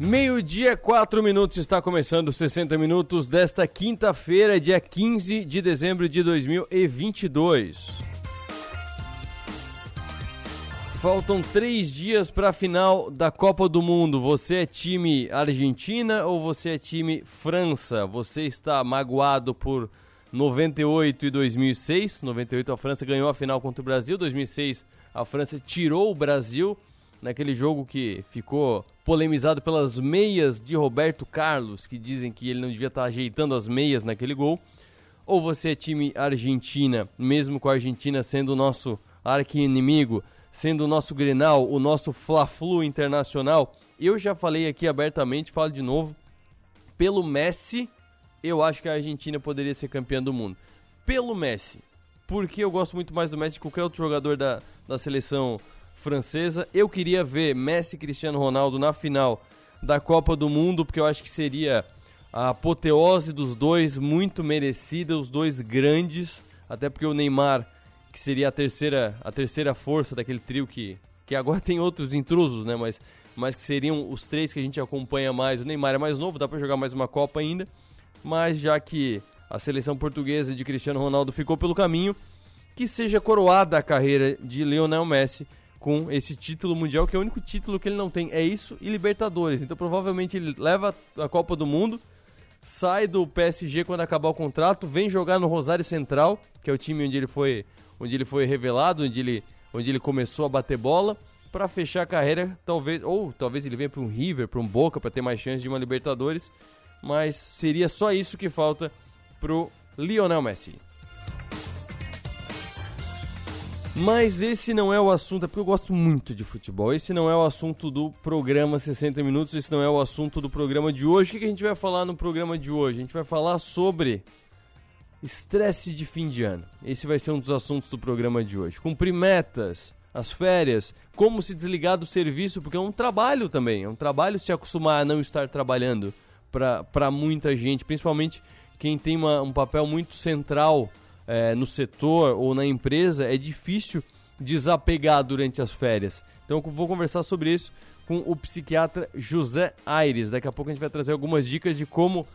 Meio-dia, 4 minutos, está começando 60 minutos desta quinta-feira, dia 15 de dezembro de 2022. Faltam três dias para a final da Copa do Mundo. Você é time Argentina ou você é time França? Você está magoado por 98 e 2006. 98 a França ganhou a final contra o Brasil. 2006 a França tirou o Brasil naquele jogo que ficou polemizado pelas meias de Roberto Carlos, que dizem que ele não devia estar ajeitando as meias naquele gol. Ou você é time Argentina, mesmo com a Argentina sendo o nosso arqui-inimigo, sendo o nosso Grenal, o nosso Fla-Flu internacional. Eu já falei aqui abertamente, falo de novo, pelo Messi, eu acho que a Argentina poderia ser campeã do mundo. Pelo Messi, porque eu gosto muito mais do Messi que qualquer outro jogador da, da seleção francesa. Eu queria ver Messi e Cristiano Ronaldo na final da Copa do Mundo, porque eu acho que seria a apoteose dos dois, muito merecida, os dois grandes, até porque o Neymar, que seria a terceira, a terceira força daquele trio que, que agora tem outros intrusos, né, mas, mas que seriam os três que a gente acompanha mais. O Neymar é mais novo, dá para jogar mais uma Copa ainda, mas já que a seleção portuguesa de Cristiano Ronaldo ficou pelo caminho, que seja coroada a carreira de Lionel Messi com esse título mundial, que é o único título que ele não tem. É isso e Libertadores. Então provavelmente ele leva a Copa do Mundo, sai do PSG quando acabar o contrato, vem jogar no Rosário Central, que é o time onde ele foi, onde ele foi revelado, onde ele, onde ele começou a bater bola, para fechar a carreira, talvez, ou talvez ele venha para um River, para um Boca, para ter mais chance de uma Libertadores, mas seria só isso que falta pro Lionel Messi. Mas esse não é o assunto, é porque eu gosto muito de futebol. Esse não é o assunto do programa 60 Minutos, esse não é o assunto do programa de hoje. O que a gente vai falar no programa de hoje? A gente vai falar sobre estresse de fim de ano. Esse vai ser um dos assuntos do programa de hoje. Cumprir metas, as férias, como se desligar do serviço, porque é um trabalho também. É um trabalho se acostumar a não estar trabalhando para muita gente, principalmente quem tem uma, um papel muito central é, no setor ou na empresa, é difícil desapegar durante as férias. Então vou conversar sobre isso com o psiquiatra José Aires. Daqui a pouco a gente vai trazer algumas dicas de como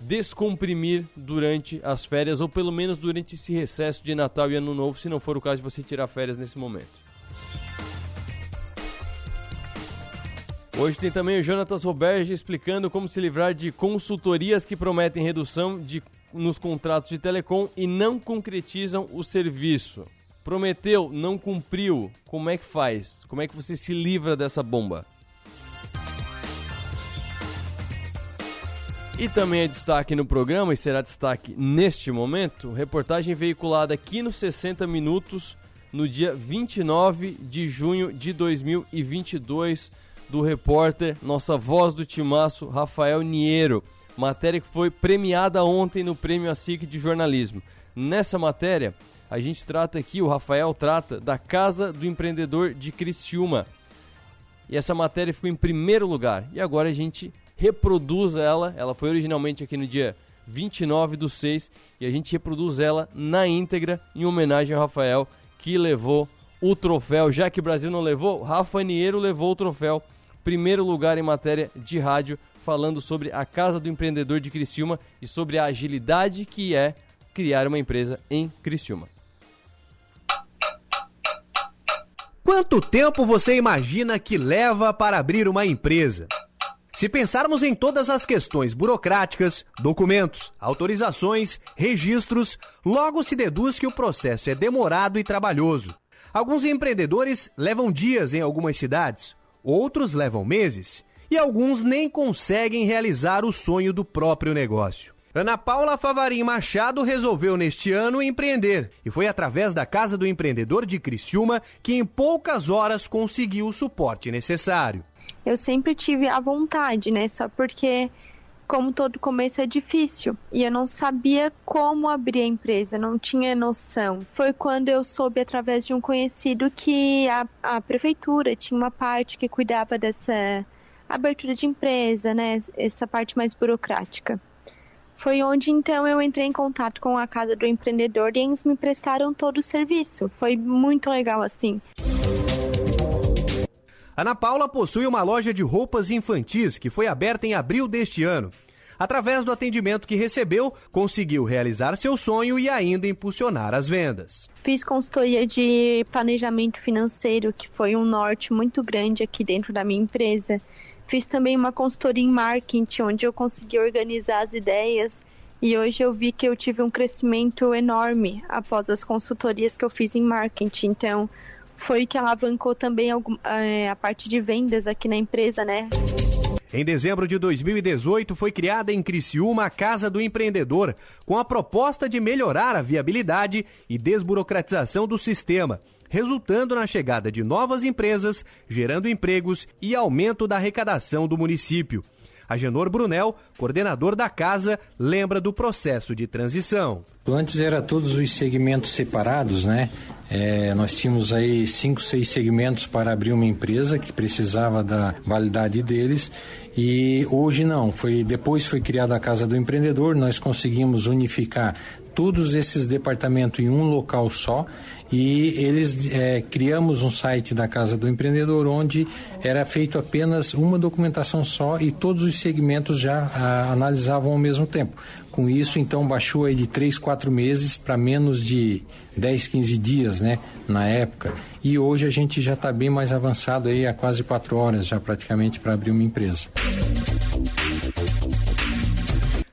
descomprimir durante as férias, ou pelo menos durante esse recesso de Natal e Ano Novo, se não for o caso de você tirar férias nesse momento. Hoje tem também o Jonatas Roberge explicando como se livrar de consultorias que prometem redução de nos contratos de telecom e não concretizam o serviço. Prometeu, não cumpriu. Como é que faz? Como é que você se livra dessa bomba? E também é destaque no programa, e será destaque neste momento, reportagem veiculada aqui no 60 Minutos, no dia 29 de junho de 2022, do repórter, nossa voz do timaço, Rafael Niero. Matéria que foi premiada ontem no Prêmio ASIC de Jornalismo. Nessa matéria, a gente trata aqui, o Rafael trata da Casa do Empreendedor de Criciúma. E essa matéria ficou em primeiro lugar. E agora a gente reproduz ela. Ela foi originalmente aqui no dia 29 do 6 e a gente reproduz ela na íntegra em homenagem ao Rafael que levou o troféu. Já que o Brasil não levou, Rafa Niero levou o troféu. Primeiro lugar em matéria de rádio falando sobre a Casa do Empreendedor de Criciúma e sobre a agilidade que é criar uma empresa em Criciúma. Quanto tempo você imagina que leva para abrir uma empresa? Se pensarmos em todas as questões burocráticas, documentos, autorizações, registros, logo se deduz que o processo é demorado e trabalhoso. Alguns empreendedores levam dias em algumas cidades, outros levam meses e alguns nem conseguem realizar o sonho do próprio negócio. Ana Paula Favarim Machado resolveu neste ano empreender e foi através da Casa do Empreendedor de Criciúma que em poucas horas conseguiu o suporte necessário. Eu sempre tive a vontade, né? Só porque como todo começo é difícil e eu não sabia como abrir a empresa, não tinha noção. Foi quando eu soube através de um conhecido que a, a prefeitura tinha uma parte que cuidava dessa abertura de empresa, né? Essa parte mais burocrática. Foi onde então eu entrei em contato com a casa do empreendedor e eles me prestaram todo o serviço. Foi muito legal assim. Ana Paula possui uma loja de roupas infantis que foi aberta em abril deste ano. Através do atendimento que recebeu, conseguiu realizar seu sonho e ainda impulsionar as vendas. Fiz consultoria de planejamento financeiro, que foi um norte muito grande aqui dentro da minha empresa. Fiz também uma consultoria em marketing, onde eu consegui organizar as ideias e hoje eu vi que eu tive um crescimento enorme após as consultorias que eu fiz em marketing. Então, foi que alavancou também eh, a parte de vendas aqui na empresa, né? Em dezembro de 2018, foi criada em Criciúma a Casa do Empreendedor, com a proposta de melhorar a viabilidade e desburocratização do sistema, resultando na chegada de novas empresas, gerando empregos e aumento da arrecadação do município. Agenor Brunel, coordenador da casa, lembra do processo de transição. Antes era todos os segmentos separados, né? É, nós tínhamos aí cinco, seis segmentos para abrir uma empresa que precisava da validade deles e hoje não. Foi depois foi criada a Casa do Empreendedor, nós conseguimos unificar todos esses departamentos em um local só e eles é, criamos um site da Casa do Empreendedor onde era feito apenas uma documentação só e todos os segmentos já a, analisavam ao mesmo tempo. Com isso, então, baixou aí de 3, 4 meses para menos de 10, 15 dias, né, na época. E hoje a gente já está bem mais avançado aí, há quase 4 horas já praticamente para abrir uma empresa.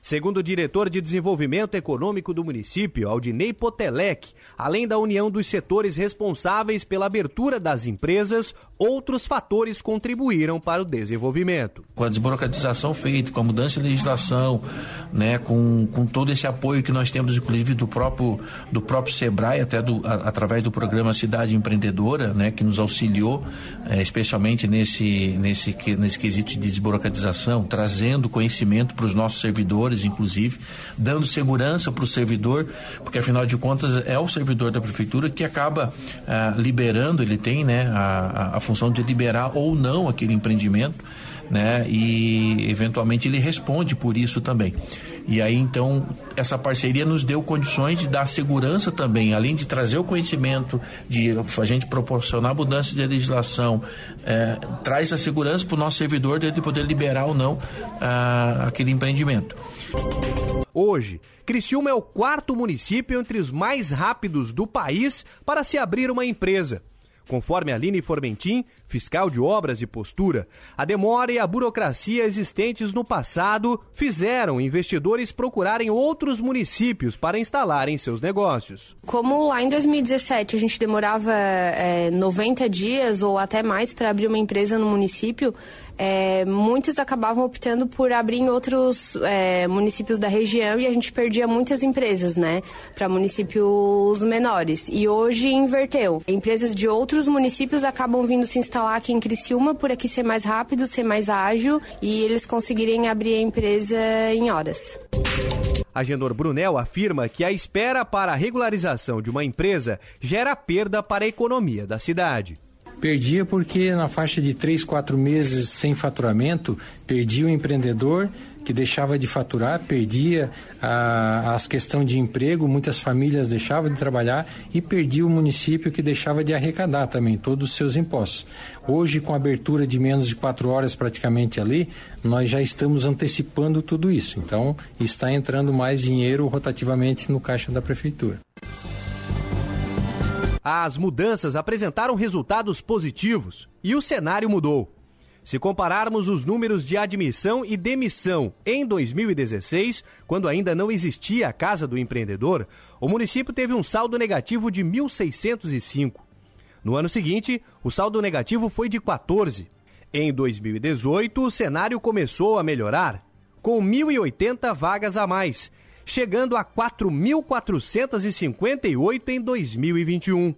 Segundo o diretor de Desenvolvimento Econômico do município, Aldinei Potelec, além da união dos setores responsáveis pela abertura das empresas, outros fatores contribuíram para o desenvolvimento. Com a desburocratização feita, com a mudança de legislação, né, com, com todo esse apoio que nós temos, inclusive, do próprio, do próprio SEBRAE, até do, a, através do programa Cidade Empreendedora, né, que nos auxiliou, é, especialmente nesse, nesse, nesse quesito de desburocratização, trazendo conhecimento para os nossos servidores inclusive, dando segurança para o servidor, porque afinal de contas é o servidor da prefeitura que acaba ah, liberando, ele tem né, a, a função de liberar ou não aquele empreendimento. Né? E eventualmente ele responde por isso também. E aí então essa parceria nos deu condições de dar segurança também, além de trazer o conhecimento, de a gente proporcionar mudanças de legislação, é, traz a segurança para o nosso servidor de poder liberar ou não ah, aquele empreendimento. Hoje, Criciúma é o quarto município entre os mais rápidos do país para se abrir uma empresa. Conforme Aline Formentin, fiscal de obras e postura, a demora e a burocracia existentes no passado fizeram investidores procurarem outros municípios para instalarem seus negócios. Como lá em 2017 a gente demorava é, 90 dias ou até mais para abrir uma empresa no município, é, acabavam optando por abrir em outros é, municípios da região e a gente perdia muitas empresas, né, para municípios menores. E hoje inverteu. Empresas de outros municípios acabam vindo se instalar aqui em Criciúma por aqui ser mais rápido, ser mais ágil e eles conseguirem abrir a empresa em horas. Agenor Brunel afirma que a espera para a regularização de uma empresa gera perda para a economia da cidade. Perdia porque na faixa de 3, 4 meses sem faturamento, perdia o empreendedor que deixava de faturar, perdia a, as questão de emprego, muitas famílias deixavam de trabalhar e perdia o município que deixava de arrecadar também todos os seus impostos. Hoje, com a abertura de menos de quatro horas praticamente ali, nós já estamos antecipando tudo isso. Então, está entrando mais dinheiro rotativamente no caixa da prefeitura. As mudanças apresentaram resultados positivos e o cenário mudou. Se compararmos os números de admissão e demissão em 2016, quando ainda não existia a Casa do Empreendedor, o município teve um saldo negativo de 1.605. No ano seguinte, o saldo negativo foi de 14. Em 2018, o cenário começou a melhorar, com 1.080 vagas a mais, chegando a 4.458 em 2021.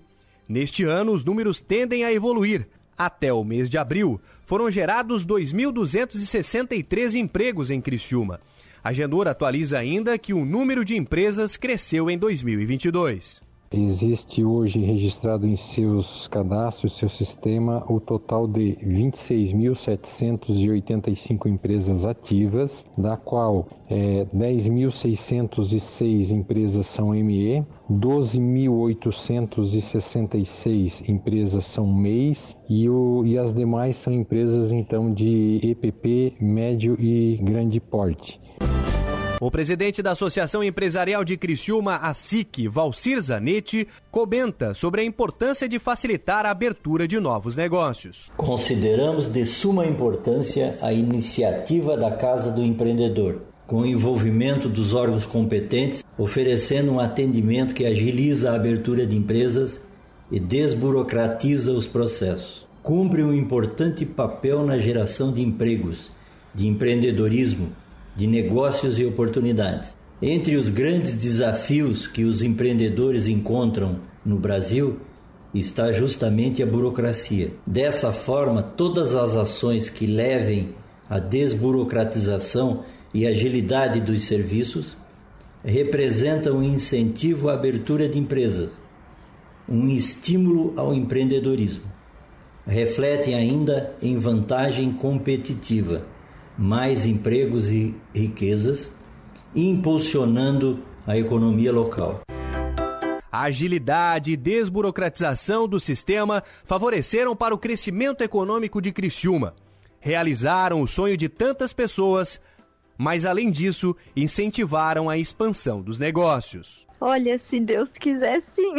Neste ano, os números tendem a evoluir. Até o mês de abril, foram gerados 2.263 empregos em Criciúma. A Genor atualiza ainda que o número de empresas cresceu em 2022. Existe hoje registrado em seus cadastros, seu sistema, o total de 26.785 empresas ativas, da qual é, 10.606 empresas são ME, 12.866 empresas são MEIs e, o, e as demais são empresas então de EPP, médio e grande porte. O presidente da Associação Empresarial de Criciúma, a SIC, Valcir Zanetti, comenta sobre a importância de facilitar a abertura de novos negócios. Consideramos de suma importância a iniciativa da Casa do Empreendedor, com o envolvimento dos órgãos competentes, oferecendo um atendimento que agiliza a abertura de empresas e desburocratiza os processos. Cumpre um importante papel na geração de empregos, de empreendedorismo, de negócios e oportunidades. Entre os grandes desafios que os empreendedores encontram no Brasil está justamente a burocracia. Dessa forma, todas as ações que levem à desburocratização e agilidade dos serviços representam um incentivo à abertura de empresas, um estímulo ao empreendedorismo. Refletem ainda em vantagem competitiva mais empregos e riquezas, impulsionando a economia local. A agilidade e desburocratização do sistema favoreceram para o crescimento econômico de Criciúma. Realizaram o sonho de tantas pessoas, mas além disso, incentivaram a expansão dos negócios. Olha, se Deus quiser, sim.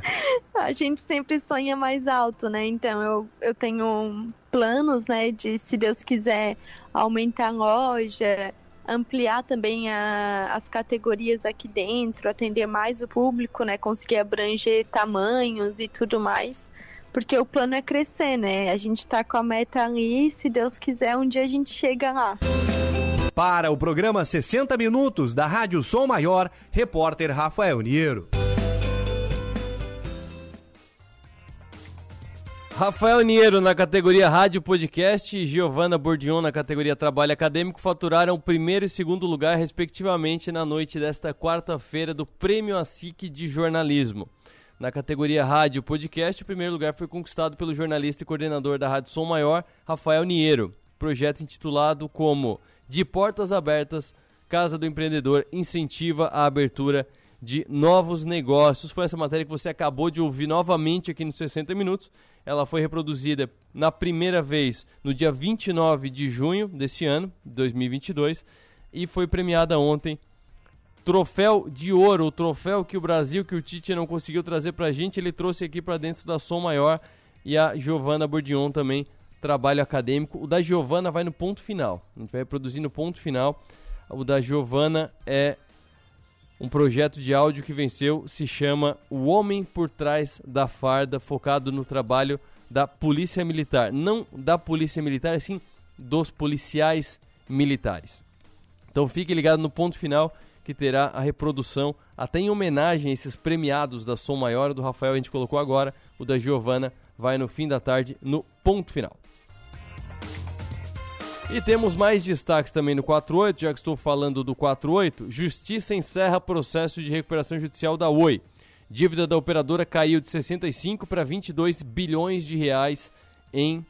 a gente sempre sonha mais alto, né? Então eu, eu tenho planos, né, de se Deus quiser aumentar a loja, ampliar também a, as categorias aqui dentro, atender mais o público, né, conseguir abranger tamanhos e tudo mais. Porque o plano é crescer, né? A gente tá com a meta ali, se Deus quiser, um dia a gente chega lá. Para o programa 60 Minutos da Rádio Som Maior, repórter Rafael Niero. Rafael Niero na categoria Rádio Podcast e Giovana Bordion na categoria Trabalho Acadêmico faturaram o primeiro e segundo lugar, respectivamente, na noite desta quarta-feira do Prêmio ASIC de Jornalismo. Na categoria Rádio Podcast, o primeiro lugar foi conquistado pelo jornalista e coordenador da Rádio Som Maior, Rafael Niero. Projeto intitulado como de portas abertas, Casa do Empreendedor incentiva a abertura de novos negócios. Foi essa matéria que você acabou de ouvir novamente aqui nos 60 minutos. Ela foi reproduzida na primeira vez no dia 29 de junho desse ano, 2022, e foi premiada ontem. Troféu de ouro, o troféu que o Brasil, que o Tite não conseguiu trazer pra gente, ele trouxe aqui para dentro da Som Maior e a Giovana Bordion também trabalho acadêmico. O da Giovana vai no ponto final. A gente vai reproduzir no ponto final. O da Giovana é um projeto de áudio que venceu, se chama O Homem por Trás da Farda, focado no trabalho da Polícia Militar. Não da Polícia Militar, sim dos policiais militares. Então fique ligado no ponto final que terá a reprodução, até em homenagem a esses premiados da Som Maior, do Rafael a gente colocou agora, o da Giovana vai no fim da tarde no ponto final. E temos mais destaques também no 48, já que estou falando do 48. Justiça encerra processo de recuperação judicial da Oi. Dívida da operadora caiu de 65 para 22 bilhões de reais em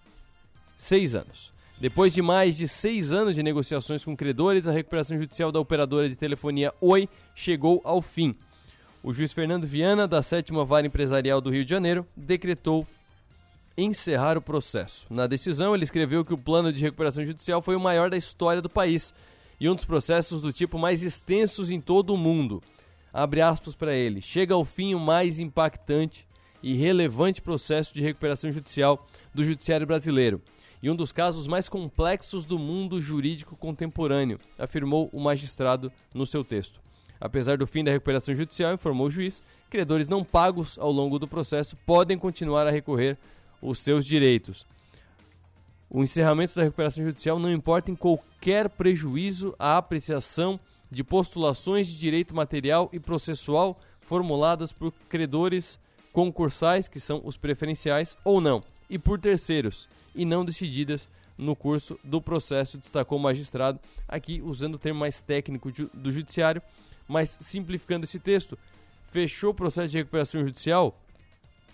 seis anos. Depois de mais de seis anos de negociações com credores, a recuperação judicial da operadora de telefonia Oi chegou ao fim. O juiz Fernando Viana, da sétima vara empresarial do Rio de Janeiro, decretou encerrar o processo. Na decisão, ele escreveu que o plano de recuperação judicial foi o maior da história do país e um dos processos do tipo mais extensos em todo o mundo. Abre aspas para ele. Chega ao fim o mais impactante e relevante processo de recuperação judicial do judiciário brasileiro e um dos casos mais complexos do mundo jurídico contemporâneo, afirmou o magistrado no seu texto. Apesar do fim da recuperação judicial, informou o juiz, credores não pagos ao longo do processo podem continuar a recorrer os seus direitos. O encerramento da recuperação judicial não importa em qualquer prejuízo à apreciação de postulações de direito material e processual formuladas por credores concursais, que são os preferenciais, ou não, e por terceiros, e não decididas no curso do processo, destacou o magistrado, aqui usando o termo mais técnico do judiciário, mas simplificando esse texto, fechou o processo de recuperação judicial,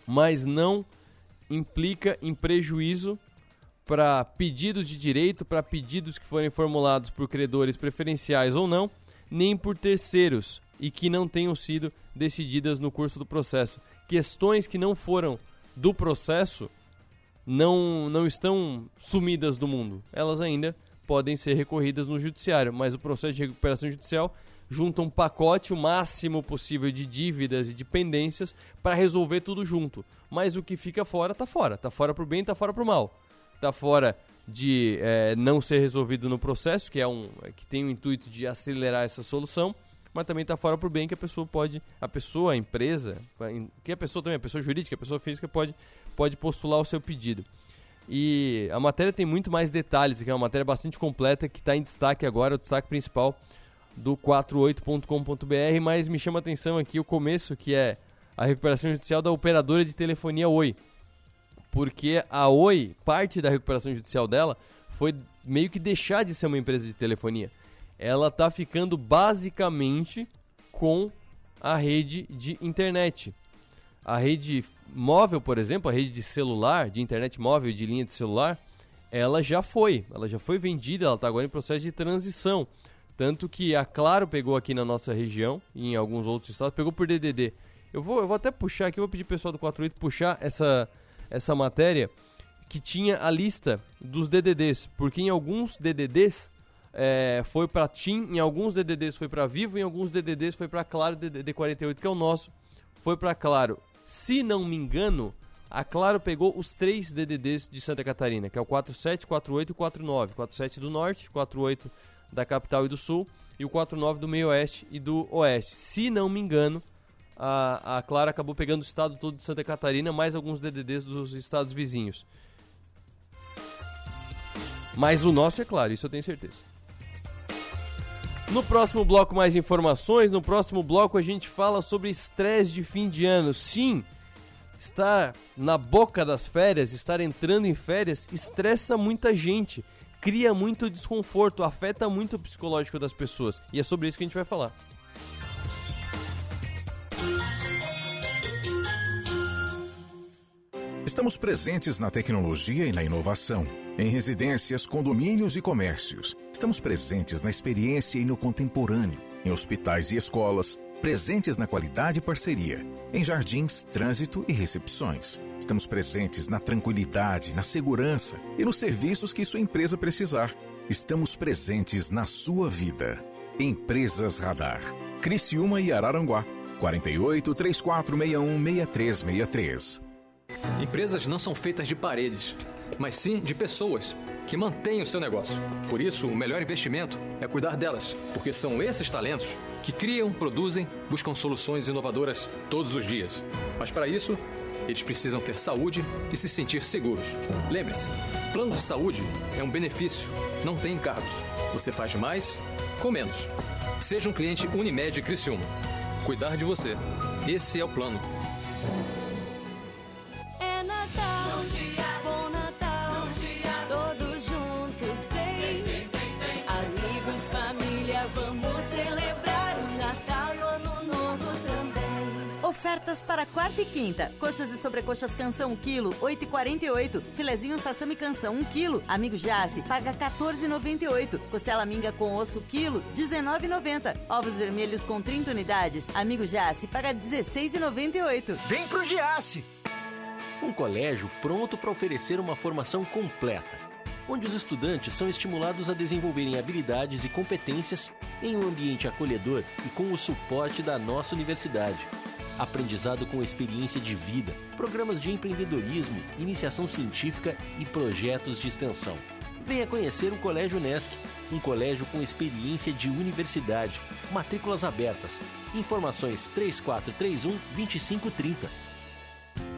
mas não implica em prejuízo para pedidos de direito, para pedidos que forem formulados por credores preferenciais ou não, nem por terceiros e que não tenham sido decididas no curso do processo. Questões que não foram do processo não, não estão sumidas do mundo. Elas ainda podem ser recorridas no judiciário, mas o processo de recuperação judicial junta um pacote o máximo possível de dívidas e de pendências para resolver tudo junto. Mas o que fica fora, está fora. Está fora para o bem, está fora para o mal. Está fora de é, não ser resolvido no processo, que é um que tem o intuito de acelerar essa solução, mas também está fora para o bem que a pessoa pode, a pessoa, a empresa, que a pessoa também, a pessoa jurídica, a pessoa física pode, pode postular o seu pedido. E a matéria tem muito mais detalhes, que é uma matéria bastante completa que está em destaque agora, o destaque principal do 48.com.br, mas me chama atenção aqui o começo, que é a recuperação judicial da operadora de telefonia Oi. Porque a Oi, parte da recuperação judicial dela foi meio que deixar de ser uma empresa de telefonia. Ela está ficando basicamente com a rede de internet. A rede móvel, por exemplo, a rede de celular, de internet móvel, de linha de celular, ela já foi. Ela já foi vendida, ela está agora em processo de transição. Tanto que a Claro pegou aqui na nossa região e em alguns outros estados, pegou por DDD. Eu vou, eu vou até puxar aqui, vou pedir pro pessoal do 48 puxar essa, essa matéria que tinha a lista dos DDDs, porque em alguns DDDs é, foi para TIM, em alguns DDDs foi para Vivo, em alguns DDDs foi para Claro, DDD 48 que é o nosso, foi para Claro. Se não me engano, a Claro pegou os três DDDs de Santa Catarina, que é o 47, 48 e 49. 47 do Norte, 48 da capital e do sul, e o 49 do meio oeste e do oeste. Se não me engano, a, a Clara acabou pegando o estado todo de Santa Catarina, mais alguns DDDs dos estados vizinhos. Mas o nosso é claro, isso eu tenho certeza. No próximo bloco, mais informações. No próximo bloco, a gente fala sobre estresse de fim de ano. Sim, estar na boca das férias, estar entrando em férias, estressa muita gente cria muito desconforto, afeta muito o psicológico das pessoas. E é sobre isso que a gente vai falar. Estamos presentes na tecnologia e na inovação, em residências, condomínios e comércios. Estamos presentes na experiência e no contemporâneo, em hospitais e escolas, presentes na qualidade e parceria, em jardins, trânsito e recepções. Estamos presentes na tranquilidade, na segurança e nos serviços que sua empresa precisar. Estamos presentes na sua vida. Empresas Radar. Criciúma e Araranguá. 48 3461 6363. Empresas não são feitas de paredes, mas sim de pessoas que mantêm o seu negócio. Por isso, o melhor investimento é cuidar delas, porque são esses talentos que criam, produzem, buscam soluções inovadoras todos os dias. Mas para isso, eles precisam ter saúde e se sentir seguros. Lembre-se, plano de saúde é um benefício, não tem encargos. Você faz mais com menos. Seja um cliente Unimed Criciúma. Cuidar de você. Esse é o plano. Ofertas para quarta e quinta. Coxas e sobrecoxas canção 1 kg, 8,48. Filezinho sassami canção 1 kg. Amigo Jace, paga 14,98. Costela minga com osso quilo, 19,90. Ovos vermelhos com 30 unidades. Amigo Jace, paga 16,98. Vem pro Giasse! Um colégio pronto para oferecer uma formação completa, onde os estudantes são estimulados a desenvolverem habilidades e competências em um ambiente acolhedor e com o suporte da nossa universidade. Aprendizado com experiência de vida, programas de empreendedorismo, iniciação científica e projetos de extensão. Venha conhecer o Colégio Nesc, um colégio com experiência de universidade. Matrículas abertas. Informações 3431 2530.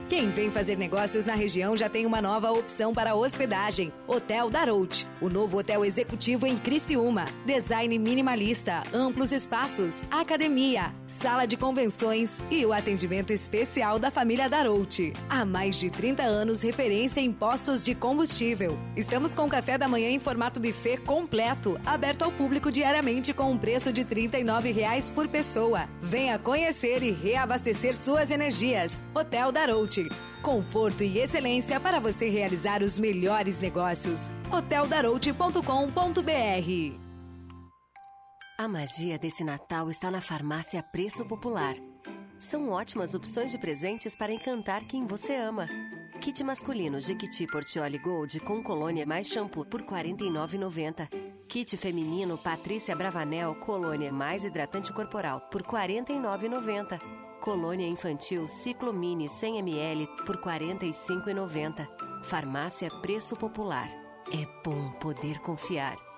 Quem vem fazer negócios na região já tem uma nova opção para hospedagem. Hotel Darout, o novo hotel executivo em Criciúma. Design minimalista, amplos espaços, academia, sala de convenções e o atendimento especial da família Darouti. Há mais de 30 anos, referência em postos de combustível. Estamos com café da manhã em formato buffet completo, aberto ao público diariamente com um preço de R$ 39,00 por pessoa. Venha conhecer e reabastecer suas energias. Hotel Conforto e excelência para você realizar os melhores negócios. hoteldarouti.com.br A magia desse Natal está na Farmácia Preço Popular. São ótimas opções de presentes para encantar quem você ama. Kit masculino Jequiti Portioli Gold com colônia mais shampoo por R$ 49,90. Kit feminino Patrícia Bravanel Colônia mais hidratante corporal por R$ 49,90. Colônia infantil Ciclo Mini 100 ml por R$ 45,90. Farmácia Preço Popular. É bom poder confiar.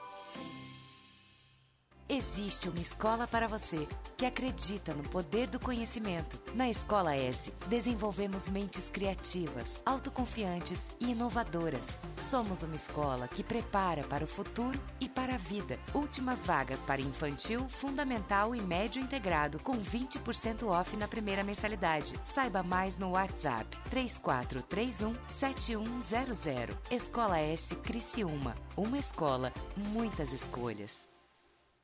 Existe uma escola para você que acredita no poder do conhecimento. Na Escola S, desenvolvemos mentes criativas, autoconfiantes e inovadoras. Somos uma escola que prepara para o futuro e para a vida. Últimas vagas para infantil, fundamental e médio integrado com 20% off na primeira mensalidade. Saiba mais no WhatsApp 3431 7100. Escola S Criciúma. Uma escola, muitas escolhas.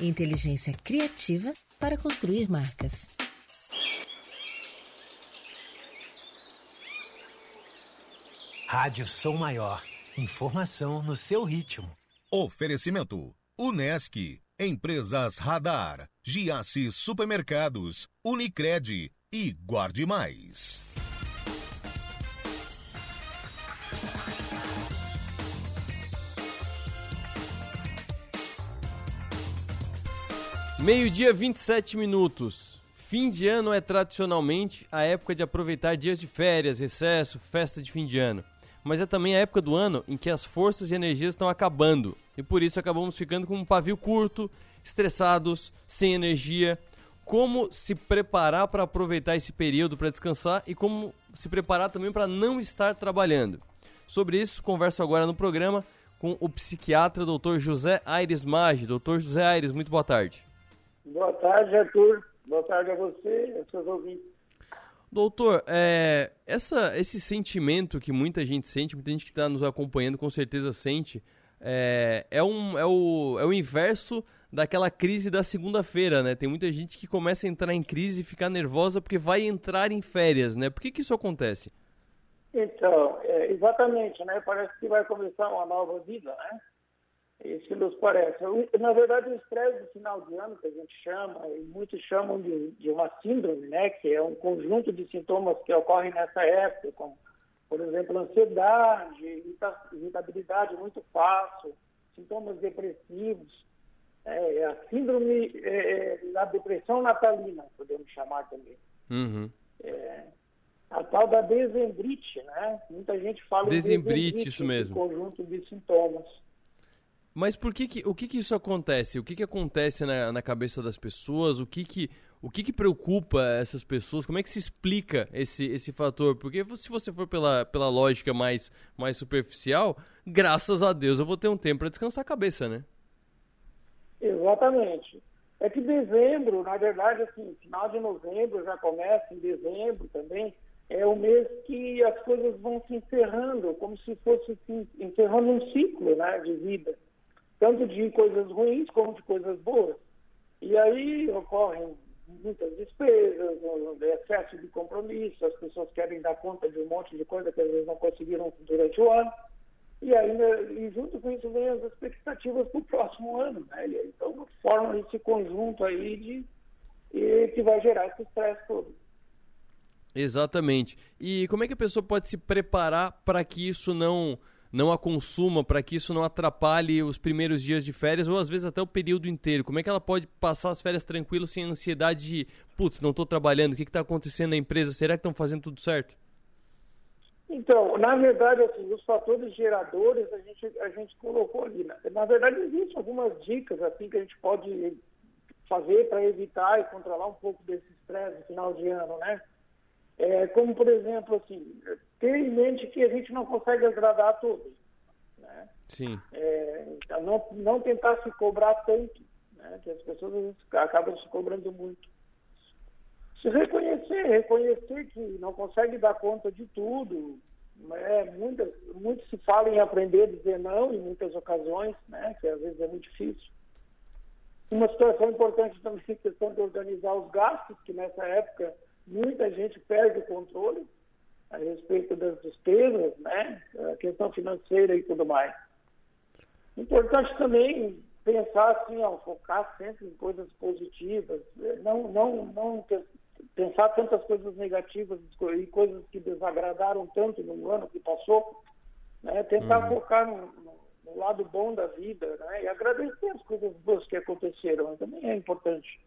Inteligência criativa para construir marcas. Rádio Som Maior. Informação no seu ritmo. Oferecimento: Unesc, Empresas Radar, Giasse Supermercados, Unicred e Guarde Mais. Meio-dia, 27 minutos. Fim de ano é tradicionalmente a época de aproveitar dias de férias, recesso, festa de fim de ano. Mas é também a época do ano em que as forças e energias estão acabando. E por isso acabamos ficando com um pavio curto, estressados, sem energia. Como se preparar para aproveitar esse período para descansar e como se preparar também para não estar trabalhando. Sobre isso, converso agora no programa com o psiquiatra Dr. José Aires Maggi. Dr. José Aires, muito boa tarde. Boa tarde, Arthur. Boa tarde a você e aos seus ouvintes. Doutor, é, essa, esse sentimento que muita gente sente, muita gente que está nos acompanhando com certeza sente, é, é, um, é, o, é o inverso daquela crise da segunda-feira, né? Tem muita gente que começa a entrar em crise e ficar nervosa porque vai entrar em férias, né? Por que, que isso acontece? Então, é, exatamente, né? Parece que vai começar uma nova vida, né? Isso nos parece. Na verdade, o estresse do final de ano, que a gente chama, e muitos chamam de, de uma síndrome, né, que é um conjunto de sintomas que ocorrem nessa época, como, por exemplo, ansiedade, irritabilidade muito fácil, sintomas depressivos, é, é, a síndrome é, é, da depressão natalina, podemos chamar também. Uhum. É, a tal da dezembrite, né? Muita gente fala dezembrite, isso mesmo. conjunto de sintomas. Mas por que, que o que, que isso acontece? O que, que acontece na, na cabeça das pessoas? O que que, o que que preocupa essas pessoas? Como é que se explica esse, esse fator? Porque se você for pela, pela lógica mais, mais superficial, graças a Deus eu vou ter um tempo para descansar a cabeça, né? Exatamente. É que dezembro, na verdade, assim, final de novembro já começa, em dezembro também, é o mês que as coisas vão se encerrando, como se fosse assim, encerrando um ciclo né, de vida tanto de coisas ruins como de coisas boas. E aí ocorrem muitas despesas, excesso de compromisso, as pessoas querem dar conta de um monte de coisa que às vezes não conseguiram durante o ano. E ainda, e junto com isso vem as expectativas para o próximo ano, né? Então formam esse conjunto aí de e que vai gerar esse estresse todo. Exatamente. E como é que a pessoa pode se preparar para que isso não não a consuma, para que isso não atrapalhe os primeiros dias de férias ou às vezes até o período inteiro? Como é que ela pode passar as férias tranquilo sem ansiedade de, putz, não estou trabalhando, o que está acontecendo na empresa? Será que estão fazendo tudo certo? Então, na verdade, assim, os fatores geradores a gente, a gente colocou ali. Né? Na verdade, existem algumas dicas assim que a gente pode fazer para evitar e controlar um pouco desse estresse no final de ano, né? É, como, por exemplo, assim, ter em mente que a gente não consegue agradar a todos. Né? Sim. É, então, não, não tentar se cobrar tanto, né? que as pessoas acabam se cobrando muito. Se reconhecer, reconhecer que não consegue dar conta de tudo. Né? Muito se fala em aprender a dizer não em muitas ocasiões, né? que às vezes é muito difícil. Uma situação importante também é a questão de organizar os gastos, que nessa época muita gente perde o controle a respeito das despesas, né? A questão financeira e tudo mais. Importante também pensar assim, ó, focar sempre em coisas positivas, não, não, não pensar tantas coisas negativas e coisas que desagradaram tanto no ano que passou, né? Tentar uhum. focar no, no, lado bom da vida, né? E agradecer as coisas boas que aconteceram, também é importante.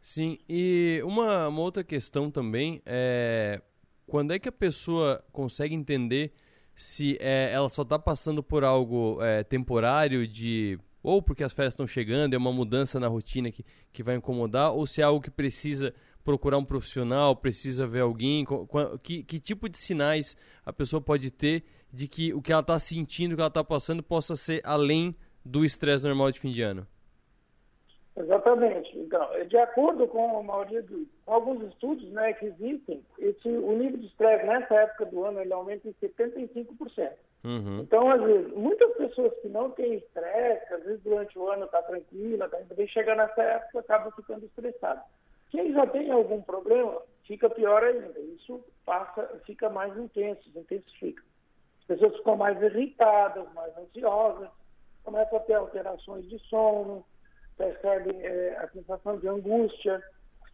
Sim, e uma, uma outra questão também é quando é que a pessoa consegue entender se é, ela só está passando por algo é, temporário de ou porque as férias estão chegando, é uma mudança na rotina que, que vai incomodar, ou se é algo que precisa procurar um profissional, precisa ver alguém, que, que tipo de sinais a pessoa pode ter de que o que ela está sentindo, o que ela está passando, possa ser além do estresse normal de fim de ano? Exatamente. Então, de acordo com a maioria de, com alguns estudos né, que existem, esse, o nível de estresse nessa época do ano ele aumenta em 75%. Uhum. Então, às vezes, muitas pessoas que não têm estresse, às vezes durante o ano está tranquila, indo bem, chega nessa época acaba ficando estressado. Quem já tem algum problema, fica pior ainda. Isso passa, fica mais intenso, intensifica. As pessoas ficam mais irritadas, mais ansiosas, começam a ter alterações de sono, percebem é, a sensação de angústia.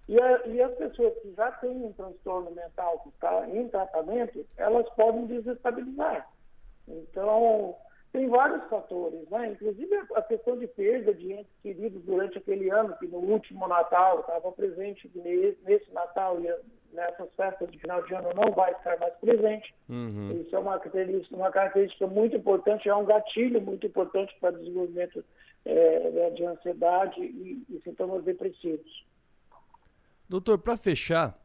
E, a, e, as pessoas que já têm um transtorno mental que está em tratamento, elas podem desestabilizar. Então, tem vários fatores, né? Inclusive a questão de perda de entes queridos durante aquele ano, que no último Natal estava presente, nesse Natal e nessas festas de final de ano não vai estar mais presente. Uhum. Isso é uma característica, uma característica muito importante, é um gatilho muito importante para o desenvolvimento é, né, de ansiedade e, e, sintomas depressivos. Doutor, para fechar,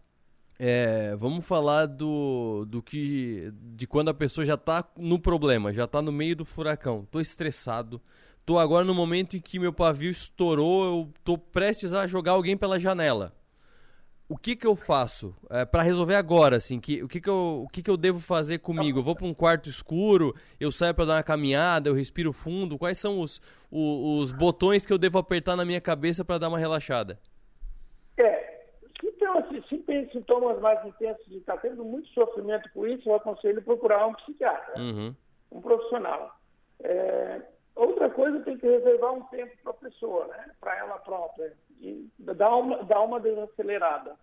é, vamos falar do, do que de quando a pessoa já está no problema, já está no meio do furacão. Estou estressado, estou agora no momento em que meu pavio estourou, eu estou prestes a jogar alguém pela janela o que que eu faço é, para resolver agora, assim, que, o, que que eu, o que que eu devo fazer comigo? Eu vou para um quarto escuro, eu saio para dar uma caminhada, eu respiro fundo, quais são os, os, os botões que eu devo apertar na minha cabeça para dar uma relaxada? É, se tem, se tem sintomas mais intensos de estar tá tendo muito sofrimento com isso, eu aconselho procurar um psiquiatra, uhum. um profissional. É, outra coisa, tem que reservar um tempo para a pessoa, né, para ela própria e dá uma, dá uma desacelerada.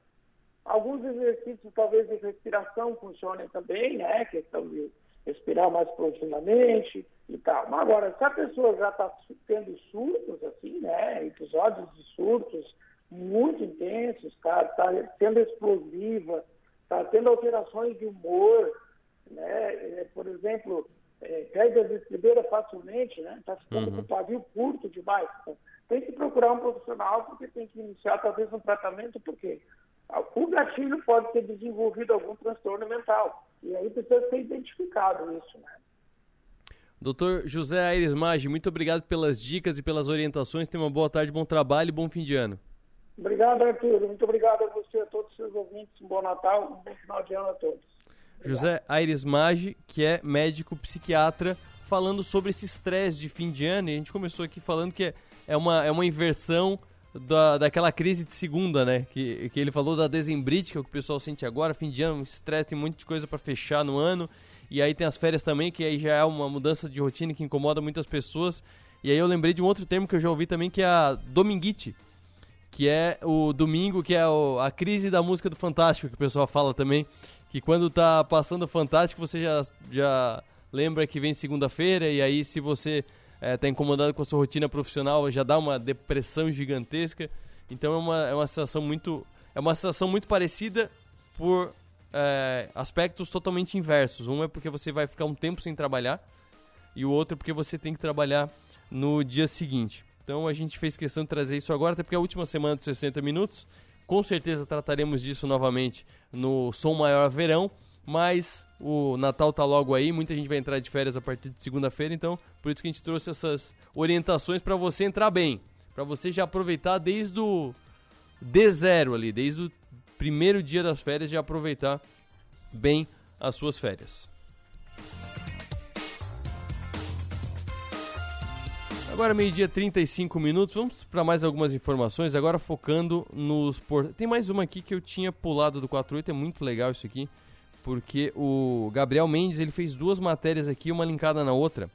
Alguns exercícios, talvez, de respiração funcionem também, né? Questão de respirar mais profundamente e tal. Mas agora, se a pessoa já está tendo surtos, assim, né? Episódios de surtos muito intensos, está tá sendo explosiva, está tendo alterações de humor, né? É, por exemplo, é, perde as estribeiras facilmente, né? Está ficando uhum. com o pavio curto demais. Então, tem que procurar um profissional porque tem que iniciar talvez um tratamento, porque o gatilho pode ter desenvolvido algum transtorno mental. E aí precisa ser identificado isso, né? Doutor José Aires Maggi, muito obrigado pelas dicas e pelas orientações. Tenha uma boa tarde, bom trabalho e bom fim de ano. Obrigado, Arthur. Muito obrigado a você, a todos os seus ouvintes. Um bom Natal, um bom final de ano a todos. Obrigado. José Aires Maggi, que é médico psiquiatra, falando sobre esse estresse de fim de ano. E a gente começou aqui falando que é é uma, é uma inversão da, daquela crise de segunda, né? Que, que ele falou da desembrite, que é o que o pessoal sente agora, fim de ano, estresse, tem muita coisa para fechar no ano. E aí tem as férias também, que aí já é uma mudança de rotina que incomoda muitas pessoas. E aí eu lembrei de um outro termo que eu já ouvi também, que é a dominguite. Que é o domingo, que é o, a crise da música do Fantástico, que o pessoal fala também. Que quando tá passando o Fantástico, você já, já lembra que vem segunda-feira. E aí, se você é, tá incomodado com a sua rotina profissional, já dá uma depressão gigantesca. Então é uma, é uma situação muito. É uma situação muito parecida por é, aspectos totalmente inversos. Um é porque você vai ficar um tempo sem trabalhar, e o outro é porque você tem que trabalhar no dia seguinte. Então a gente fez questão de trazer isso agora, até porque é a última semana dos 60 minutos. Com certeza trataremos disso novamente no Som Maior Verão, mas o Natal tá logo aí, muita gente vai entrar de férias a partir de segunda-feira, então por isso que a gente trouxe essas orientações para você entrar bem, para você já aproveitar desde o D0 ali, desde o primeiro dia das férias já aproveitar bem as suas férias. Agora meio-dia 35 minutos, vamos para mais algumas informações, agora focando nos por... Tem mais uma aqui que eu tinha pulado do 48, é muito legal isso aqui, porque o Gabriel Mendes, ele fez duas matérias aqui, uma linkada na outra,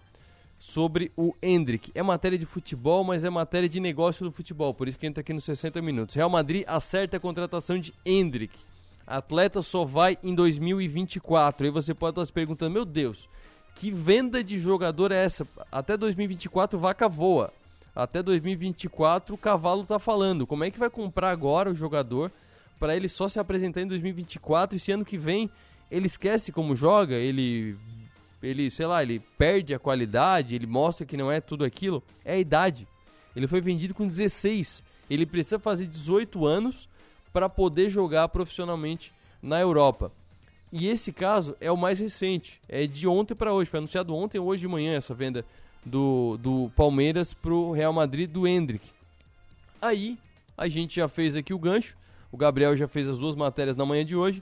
sobre o Hendrick. É matéria de futebol, mas é matéria de negócio do futebol, por isso que entra aqui nos 60 minutos. Real Madrid acerta a contratação de Hendrick. Atleta só vai em 2024. Aí você pode estar se perguntando, meu Deus, que venda de jogador é essa? Até 2024 vaca voa. Até 2024 o cavalo tá falando. Como é que vai comprar agora o jogador para ele só se apresentar em 2024 e se ano que vem ele esquece como joga, ele ele, sei lá, ele perde a qualidade, ele mostra que não é tudo aquilo, é a idade. Ele foi vendido com 16. Ele precisa fazer 18 anos para poder jogar profissionalmente na Europa. E esse caso é o mais recente, é de ontem para hoje, foi anunciado ontem hoje de manhã essa venda do, do Palmeiras para o Real Madrid do Hendrick. Aí a gente já fez aqui o gancho, o Gabriel já fez as duas matérias na manhã de hoje.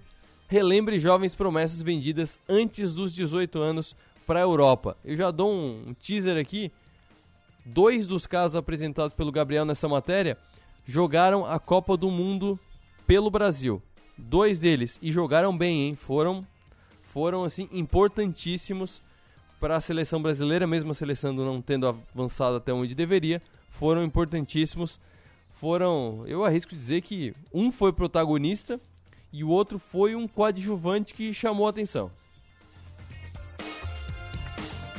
Relembre jovens promessas vendidas antes dos 18 anos para a Europa. Eu já dou um teaser aqui. Dois dos casos apresentados pelo Gabriel nessa matéria jogaram a Copa do Mundo pelo Brasil dois deles e jogaram bem, hein? Foram, foram assim importantíssimos para a seleção brasileira, mesmo a seleção não tendo avançado até onde deveria, foram importantíssimos. Foram, eu arrisco dizer que um foi protagonista e o outro foi um coadjuvante que chamou a atenção.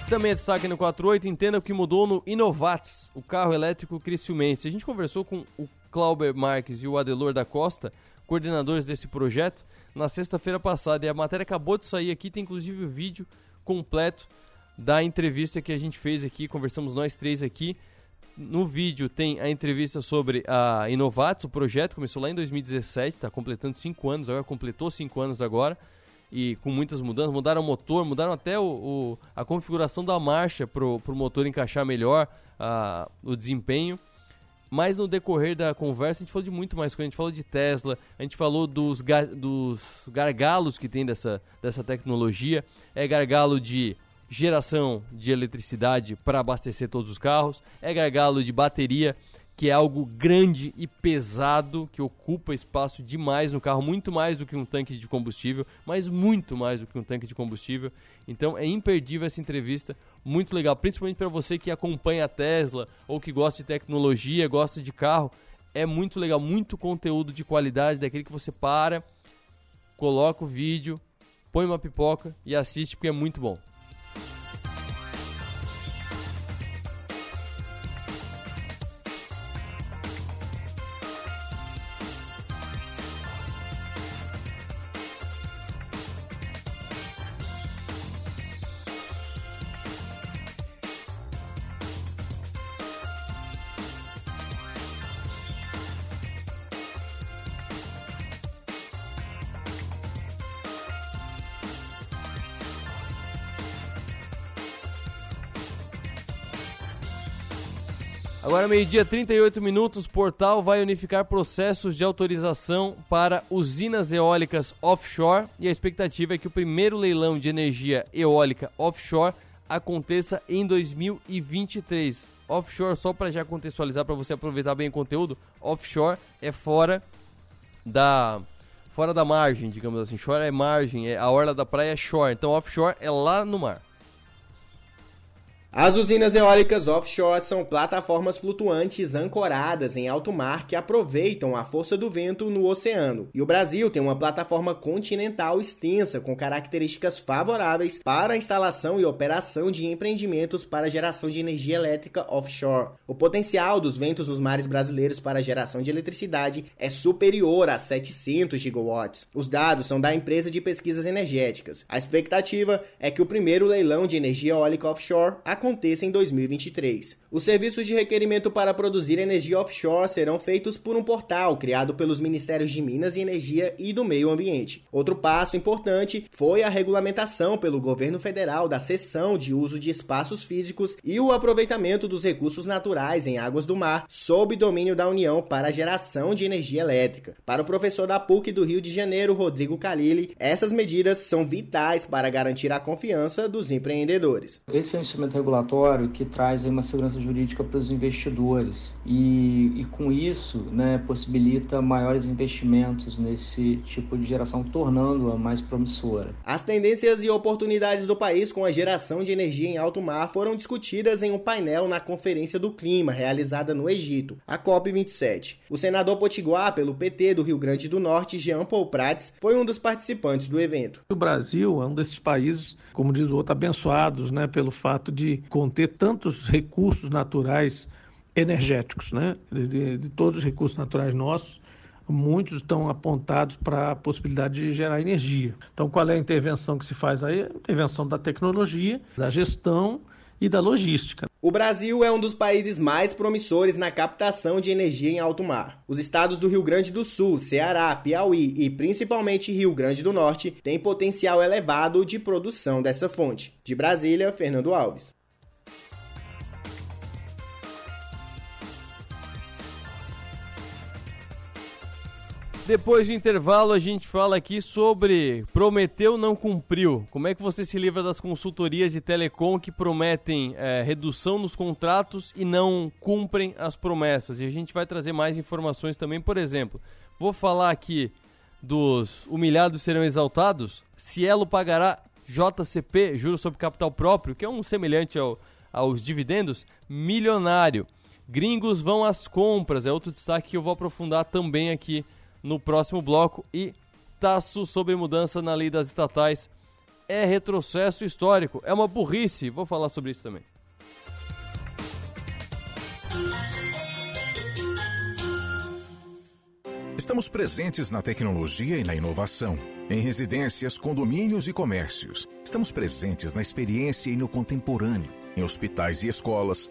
Também é destaque no 48, entenda o que mudou no Inovatis, o carro elétrico Criciumense. A gente conversou com o Clauber Marques e o Adelor da Costa, coordenadores desse projeto, na sexta-feira passada. E a matéria acabou de sair aqui, tem inclusive o vídeo completo da entrevista que a gente fez aqui, conversamos nós três aqui. No vídeo tem a entrevista sobre a Inovatis, o projeto começou lá em 2017, está completando cinco anos, agora completou cinco anos agora, e com muitas mudanças, mudaram o motor, mudaram até o, o a configuração da marcha para o motor encaixar melhor a, o desempenho. Mas no decorrer da conversa a gente falou de muito mais coisa. A gente falou de Tesla, a gente falou dos, ga dos gargalos que tem dessa, dessa tecnologia. É gargalo de geração de eletricidade para abastecer todos os carros, é gargalo de bateria, que é algo grande e pesado, que ocupa espaço demais no carro, muito mais do que um tanque de combustível, mas muito mais do que um tanque de combustível. Então é imperdível essa entrevista muito legal, principalmente para você que acompanha a Tesla ou que gosta de tecnologia, gosta de carro. É muito legal, muito conteúdo de qualidade, daquele que você para, coloca o vídeo, põe uma pipoca e assiste porque é muito bom. Meio-dia, 38 minutos, Portal vai unificar processos de autorização para usinas eólicas offshore e a expectativa é que o primeiro leilão de energia eólica offshore aconteça em 2023. Offshore, só para já contextualizar, para você aproveitar bem o conteúdo, offshore é fora da fora da margem, digamos assim. Shore é margem, é a orla da praia é shore. Então offshore é lá no mar. As usinas eólicas offshore são plataformas flutuantes ancoradas em alto mar que aproveitam a força do vento no oceano. E o Brasil tem uma plataforma continental extensa com características favoráveis para a instalação e operação de empreendimentos para geração de energia elétrica offshore. O potencial dos ventos nos mares brasileiros para geração de eletricidade é superior a 700 gigawatts. Os dados são da empresa de pesquisas energéticas. A expectativa é que o primeiro leilão de energia eólica offshore aconteça em 2023. Os serviços de requerimento para produzir energia offshore serão feitos por um portal criado pelos Ministérios de Minas e Energia e do Meio Ambiente. Outro passo importante foi a regulamentação pelo governo federal da cessão de uso de espaços físicos e o aproveitamento dos recursos naturais em águas do mar sob domínio da União para a geração de energia elétrica. Para o professor da PUC do Rio de Janeiro, Rodrigo Calili, essas medidas são vitais para garantir a confiança dos empreendedores. Esse é um instrumento regulatório que traz uma segurança jurídica para os investidores e, e com isso né, possibilita maiores investimentos nesse tipo de geração, tornando-a mais promissora. As tendências e oportunidades do país com a geração de energia em alto mar foram discutidas em um painel na Conferência do Clima, realizada no Egito, a COP27. O senador potiguar pelo PT do Rio Grande do Norte, Jean Paul Prats, foi um dos participantes do evento. O Brasil é um desses países, como diz o outro, abençoados né, pelo fato de conter tantos recursos naturais energéticos, né? De, de, de, todos os recursos naturais nossos, muitos estão apontados para a possibilidade de gerar energia. Então, qual é a intervenção que se faz aí? A intervenção da tecnologia, da gestão e da logística. O Brasil é um dos países mais promissores na captação de energia em alto mar. Os estados do Rio Grande do Sul, Ceará, Piauí e principalmente Rio Grande do Norte têm potencial elevado de produção dessa fonte. De Brasília, Fernando Alves. Depois do intervalo, a gente fala aqui sobre prometeu, não cumpriu. Como é que você se livra das consultorias de telecom que prometem é, redução nos contratos e não cumprem as promessas? E a gente vai trazer mais informações também. Por exemplo, vou falar aqui dos humilhados serão exaltados. Cielo pagará JCP, juros sobre capital próprio, que é um semelhante ao, aos dividendos, milionário. Gringos vão às compras, é outro destaque que eu vou aprofundar também aqui no próximo bloco. E Taço sobre mudança na lei das estatais é retrocesso histórico, é uma burrice. Vou falar sobre isso também. Estamos presentes na tecnologia e na inovação. Em residências, condomínios e comércios. Estamos presentes na experiência e no contemporâneo. Em hospitais e escolas.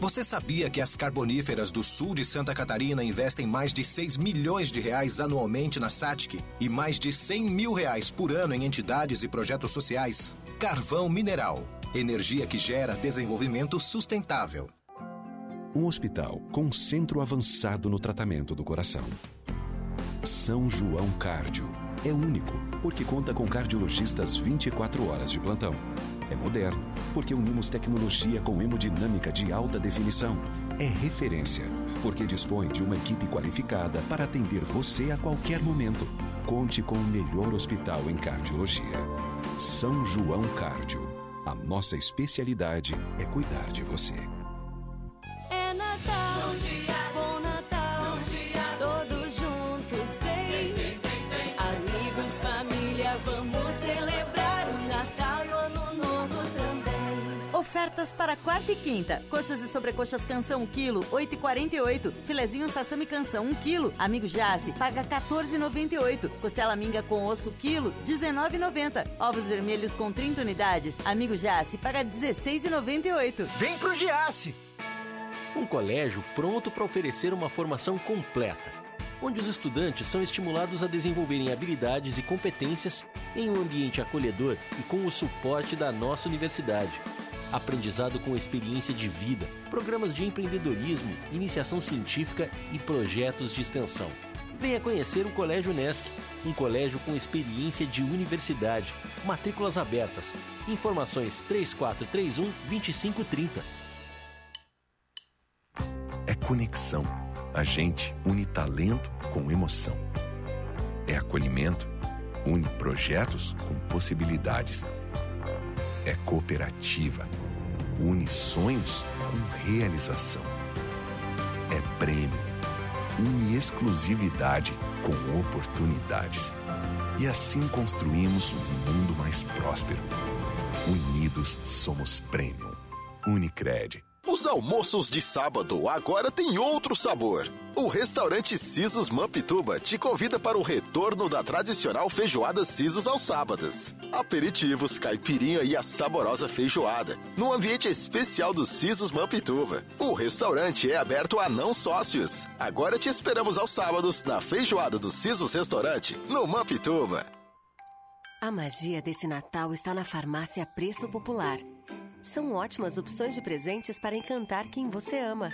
Você sabia que as carboníferas do sul de Santa Catarina investem mais de 6 milhões de reais anualmente na SATIC e mais de 100 mil reais por ano em entidades e projetos sociais? Carvão Mineral. Energia que gera desenvolvimento sustentável. Um hospital com centro avançado no tratamento do coração. São João Cárdio. É único, porque conta com cardiologistas 24 horas de plantão. É moderno, porque unimos tecnologia com hemodinâmica de alta definição. É referência, porque dispõe de uma equipe qualificada para atender você a qualquer momento. Conte com o melhor hospital em cardiologia. São João Cárdio. A nossa especialidade é cuidar de você. Ofertas para quarta e quinta. Coxas e sobrecoxas canção 1 kg, 8,48. Filezinho sassami canção 1 kg. Amigo Jace, paga 14,98. Costela minga com osso quilo, 19,90. Ovos vermelhos com 30 unidades. Amigo Jace, paga 16,98. Vem pro Giasse! Um colégio pronto para oferecer uma formação completa, onde os estudantes são estimulados a desenvolverem habilidades e competências em um ambiente acolhedor e com o suporte da nossa universidade. Aprendizado com experiência de vida, programas de empreendedorismo, iniciação científica e projetos de extensão. Venha conhecer o Colégio Unesc, um colégio com experiência de universidade. Matrículas abertas. Informações 3431 2530. É conexão. A gente une talento com emoção. É acolhimento. Une projetos com possibilidades. É cooperativa. Une sonhos com realização. É prêmio. Une exclusividade com oportunidades. E assim construímos um mundo mais próspero. Unidos somos Premium. Unicred. Os almoços de sábado agora têm outro sabor. O restaurante Sisos Mampituba te convida para o retorno da tradicional feijoada Sisos aos sábados. Aperitivos, caipirinha e a saborosa feijoada, num ambiente especial do Sisos Mampituba. O restaurante é aberto a não sócios. Agora te esperamos aos sábados na feijoada do Sisos Restaurante, no Mampituba. A magia desse Natal está na farmácia Preço Popular. São ótimas opções de presentes para encantar quem você ama.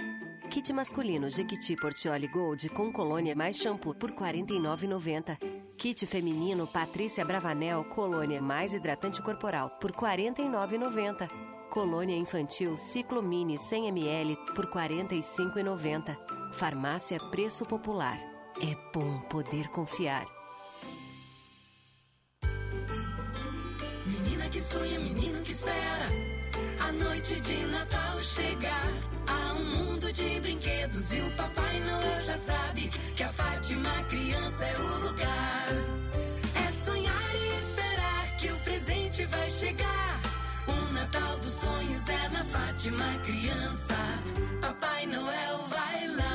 Kit masculino Jequiti Portioli Gold com colônia mais shampoo por R$ 49,90. Kit feminino Patrícia Bravanel colônia mais hidratante corporal por R$ 49,90. Colônia infantil Ciclo Mini 100 ml por R$ 45,90. Farmácia Preço Popular. É bom poder confiar. Menina que sonha, menino que espera. A noite de Natal chegar. Há um mundo de brinquedos e o Papai Noel já sabe que a Fátima Criança é o lugar. É sonhar e esperar que o presente vai chegar. O Natal dos sonhos é na Fátima Criança. Papai Noel vai lá.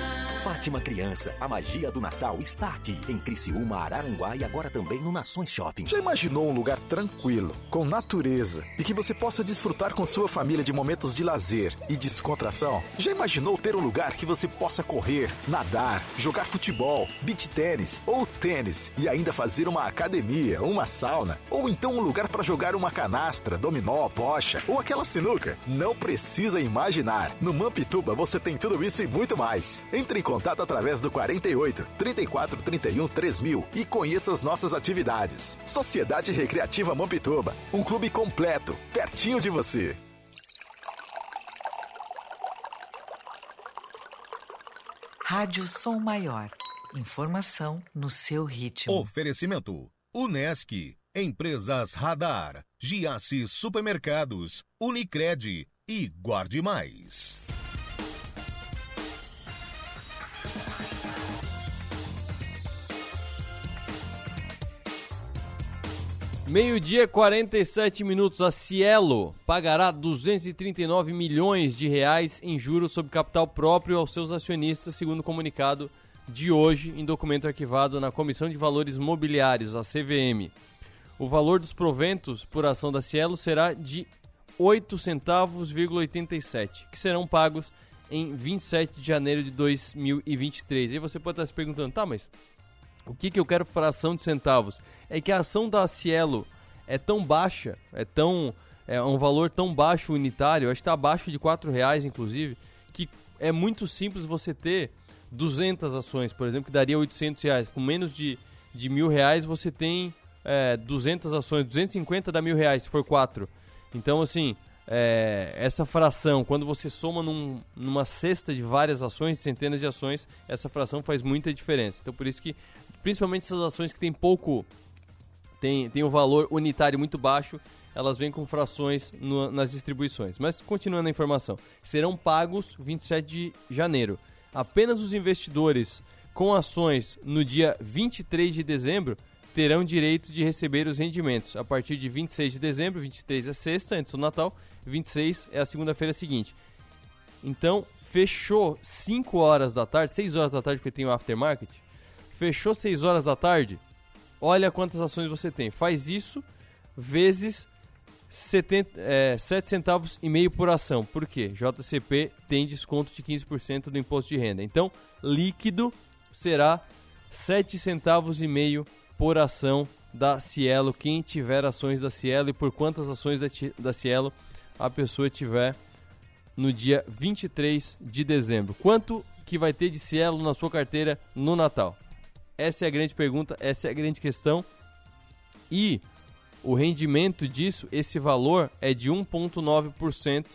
Fátima Criança, a magia do Natal está aqui em Criciúma, Araranguá e agora também no Nações Shopping. Já imaginou um lugar tranquilo, com natureza e que você possa desfrutar com sua família de momentos de lazer e descontração? Já imaginou ter um lugar que você possa correr, nadar, jogar futebol, beach tênis ou tênis e ainda fazer uma academia, uma sauna ou então um lugar para jogar uma canastra, dominó, bocha ou aquela sinuca? Não precisa imaginar. No Mampituba você tem tudo isso e muito mais. Entre em contato através do 48 34 31 3000 e conheça as nossas atividades. Sociedade Recreativa Mampituba, um clube completo, pertinho de você. Rádio Som Maior. Informação no seu ritmo. Oferecimento: Unesc, Empresas Radar, Giasse Supermercados, Unicred e Guarde Mais. Meio-dia, 47 minutos. A Cielo pagará 239 milhões de reais em juros sobre capital próprio aos seus acionistas, segundo o comunicado de hoje, em documento arquivado na Comissão de Valores Mobiliários, a CVM. O valor dos proventos por ação da Cielo será de 8 centavos,87, que serão pagos em 27 de janeiro de 2023. E você pode estar se perguntando, tá, mas o que, que eu quero fração de centavos? É que a ação da Cielo é tão baixa, é tão é um valor tão baixo unitário, acho que está abaixo de R$ reais inclusive, que é muito simples você ter 200 ações, por exemplo, que daria 800 reais. Com menos de, de mil reais você tem é, 200 ações, 250 dá mil reais se for 4. Então, assim, é, essa fração, quando você soma num, numa cesta de várias ações, de centenas de ações, essa fração faz muita diferença. Então, por isso que, principalmente essas ações que tem pouco, tem, tem um valor unitário muito baixo, elas vêm com frações no, nas distribuições. Mas, continuando a informação, serão pagos 27 de janeiro. Apenas os investidores com ações no dia 23 de dezembro terão direito de receber os rendimentos a partir de 26 de dezembro, 23 é sexta, antes do Natal, 26 é a segunda-feira seguinte. Então, fechou 5 horas da tarde, 6 horas da tarde, porque tem o aftermarket. Fechou 6 horas da tarde, olha quantas ações você tem. Faz isso vezes 70, é, 7 centavos e meio por ação. Por quê? JCP tem desconto de 15% do imposto de renda. Então, líquido será sete centavos e meio por ação da Cielo. Quem tiver ações da Cielo e por quantas ações da, da Cielo a pessoa tiver no dia 23 de dezembro. Quanto que vai ter de Cielo na sua carteira no Natal? Essa é a grande pergunta, essa é a grande questão. E o rendimento disso, esse valor é de 1,9%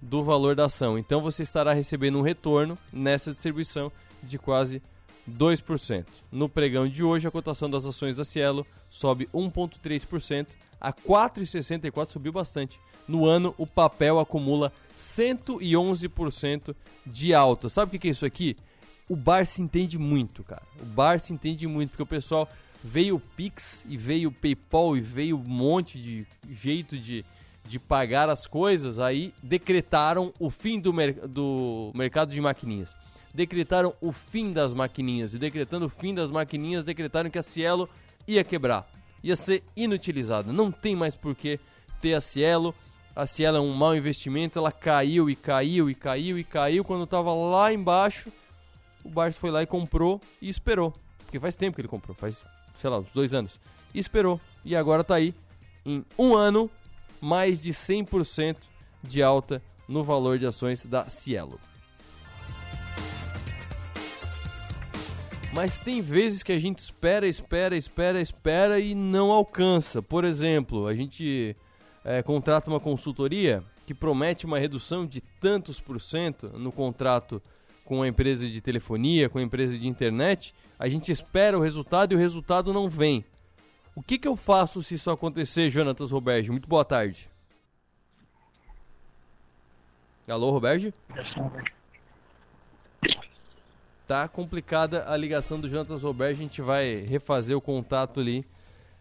do valor da ação. Então você estará recebendo um retorno nessa distribuição de quase 2%. No pregão de hoje, a cotação das ações da Cielo sobe 1,3% a 4,64, subiu bastante. No ano, o papel acumula 111% de alta. Sabe o que é isso aqui? O bar se entende muito, cara. O bar se entende muito, porque o pessoal veio o Pix e veio o PayPal e veio um monte de jeito de, de pagar as coisas, aí decretaram o fim do, mer do mercado de maquininhas. Decretaram o fim das maquininhas. E decretando o fim das maquininhas, decretaram que a Cielo ia quebrar. Ia ser inutilizada. Não tem mais por que ter a Cielo. A Cielo é um mau investimento. Ela caiu e caiu e caiu e caiu. Quando estava lá embaixo, o Barça foi lá e comprou e esperou. Porque faz tempo que ele comprou. Faz sei lá, uns dois anos. E esperou. E agora está aí, em um ano, mais de 100% de alta no valor de ações da Cielo. Mas tem vezes que a gente espera, espera, espera, espera e não alcança. Por exemplo, a gente é, contrata uma consultoria que promete uma redução de tantos por cento no contrato com a empresa de telefonia, com a empresa de internet, a gente espera o resultado e o resultado não vem. O que, que eu faço se isso acontecer, Jonatas Roberge? Muito boa tarde. Alô, Roberge? Tá complicada a ligação do Jonatas Roberge, a gente vai refazer o contato ali.